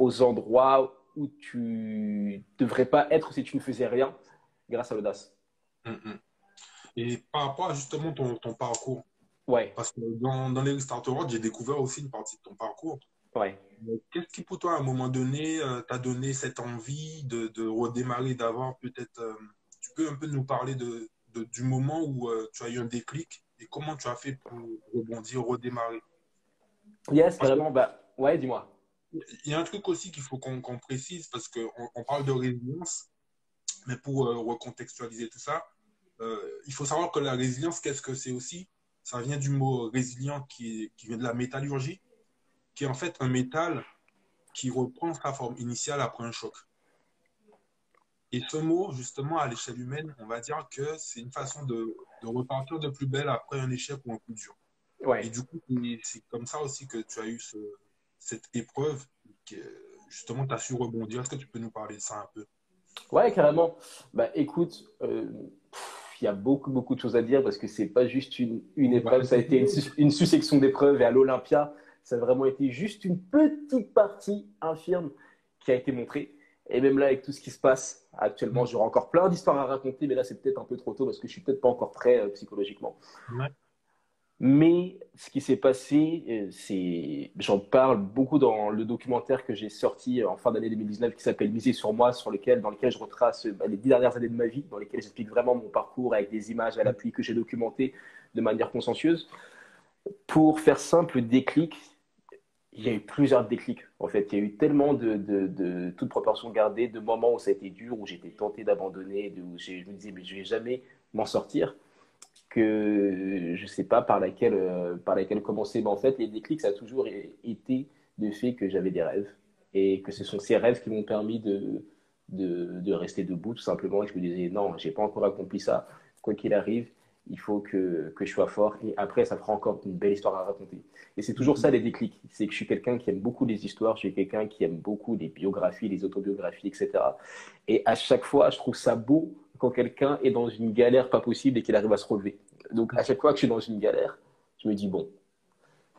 aux endroits où tu devrais pas être si tu ne faisais rien grâce à l'audace. Mm, mm. Et par rapport à justement ton, ton parcours, Ouais, parce que dans, dans les Start Awards, j'ai découvert aussi une partie de ton parcours. ouais. Qu'est-ce qui, pour toi, à un moment donné, euh, t'a donné cette envie de, de redémarrer, d'avoir peut-être. euh, tu peux un peu nous parler de, de- du moment où euh, tu as eu un déclic et comment tu as fait pour rebondir, redémarrer? Yes, carrément. Bah, ouais, dis-moi. Il y a un truc aussi qu'il faut qu'on précise parce qu'on on parle de résilience, mais pour euh, recontextualiser tout ça, euh, il faut savoir que la résilience, qu'est-ce que c'est aussi? Ça vient du mot résilient qui, vient de la métallurgie, qui est en fait un métal qui reprend sa forme initiale après un choc. Et ce mot, justement, à l'échelle humaine, on va dire que c'est une façon de, de repartir de plus belle après un échec ou un coup dur. Ouais. Et du coup, c'est comme ça aussi que tu as eu ce, cette épreuve, que justement, tu as su rebondir. Est-ce que tu peux nous parler de ça un peu? Ouais, carrément. Bah, écoute, euh, pff, il y a beaucoup, beaucoup de choses à dire parce que c'est pas juste une, une épreuve, ça a été une, une succession d'épreuves et à l'Olympia, ça a vraiment été juste une petite partie infirme qui a été montrée. Et même là, avec tout ce qui se passe actuellement, j'aurai encore plein d'histoires à raconter, mais là, c'est peut-être un peu trop tôt parce que je suis peut-être pas encore prêt euh, psychologiquement. Ouais. Mais ce qui s'est passé, euh, c'est, j'en parle beaucoup dans le documentaire que j'ai sorti en fin d'année 2019 qui s'appelle Miser sur moi, sur lequel, dans lequel je retrace euh, les dix dernières années de ma vie, dans lesquelles j'explique vraiment mon parcours avec des images à l'appui que j'ai documentées de manière consciencieuse. Pour faire simple, le déclic, il y a eu plusieurs déclics. En fait, il y a eu tellement de, de, de toute proportion gardée, de moments où ça a été dur, où j'étais tenté d'abandonner, où je me disais, mais je vais jamais m'en sortir, que je sais pas par laquelle, euh, par laquelle commencer. Mais en fait, les déclics, ça a toujours été le fait que j'avais des rêves et que ce sont ces rêves qui m'ont permis de, de, de rester debout, tout simplement. Et je me disais, non, j'ai pas encore accompli ça. Quoi qu'il arrive, il faut que, que je sois fort. Et après, ça fera encore une belle histoire à raconter. Et c'est toujours ça les déclics. C'est que je suis quelqu'un qui aime beaucoup les histoires, je suis quelqu'un qui aime beaucoup les biographies, les autobiographies, etc. Et à chaque fois, je trouve ça beau quand quelqu'un est dans une galère pas possible et qu'il arrive à se relever. Donc à chaque fois que je suis dans une galère, je me dis, bon,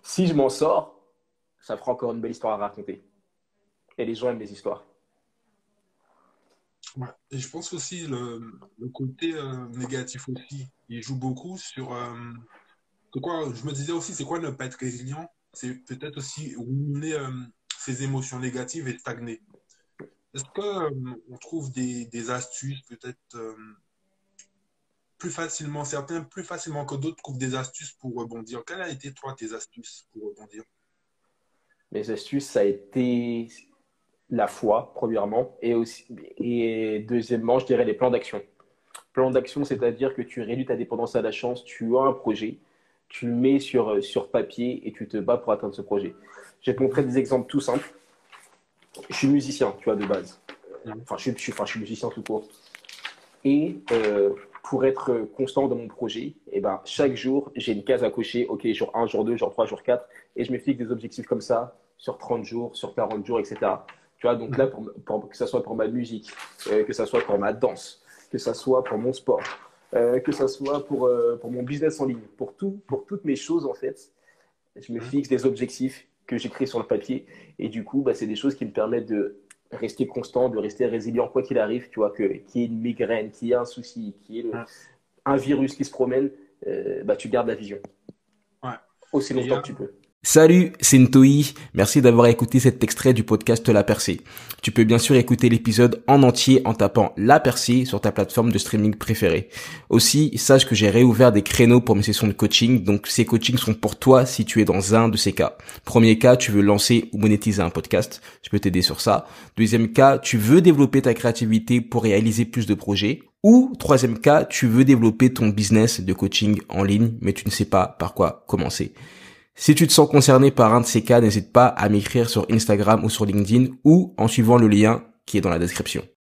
si je m'en sors, ça fera encore une belle histoire à raconter. Et les gens aiment les histoires. Et je pense aussi le, côté euh, négatif aussi, il joue beaucoup sur. euh, quoi, je me disais aussi, c'est quoi ne pas être résilient? C'est peut-être aussi ruminer euh, ses émotions négatives et stagner. Est-ce que euh, on trouve des, astuces peut-être euh, plus facilement, certains plus facilement que d'autres trouvent des astuces pour rebondir? Quelles a été toi tes astuces pour rebondir? Mes astuces, ça a été la foi, premièrement, et, aussi, et deuxièmement, je dirais les plans d'action. Plan d'action, c'est-à-dire que tu réduis ta dépendance à la chance, tu as un projet, tu le mets sur, sur papier et tu te bats pour atteindre ce projet. Je vais te montrer des exemples tout simples. Je suis musicien, tu vois, de base. Enfin, je suis, enfin, je suis musicien tout court. Et euh, pour être constant dans mon projet, eh ben, chaque jour, j'ai une case à cocher. OK, jour 1, jour 2, jour 3, jour 4. Et je me fixe des objectifs comme ça sur 30 jours, sur 40 jours, etc. Tu vois, donc là, pour, pour, que ce soit pour ma musique, euh, que ce soit pour ma danse, que ce soit pour mon sport, euh, que ce soit pour, pour mon business en ligne, pour, tout, pour toutes mes choses, en fait, je me fixe des objectifs que j'écris sur le papier. Et du coup, bah, c'est des choses qui me permettent de rester constant, de rester résilient, quoi qu'il arrive, tu vois, que, qu'il y ait une migraine, qu'il y ait un souci, qu'il y ait le, un virus qui se promène, euh, bah, tu gardes la vision. Ouais. Aussi longtemps a... que tu peux. Salut, c'est Ntoi. Merci d'avoir écouté cet extrait du podcast La Percée. Tu peux bien sûr écouter l'épisode en entier en tapant La Percée sur ta plateforme de streaming préférée. Aussi, sache que j'ai réouvert des créneaux pour mes sessions de coaching, donc ces coachings sont pour toi si tu es dans un de ces cas. Premier cas, tu veux lancer ou monétiser un podcast, je peux t'aider sur ça. Deuxième cas, tu veux développer ta créativité pour réaliser plus de projets. Ou troisième cas, tu veux développer ton business de coaching en ligne, mais tu ne sais pas par quoi commencer. Si tu te sens concerné par un de ces cas, n'hésite pas à m'écrire sur Instagram ou sur LinkedIn ou en suivant le lien qui est dans la description.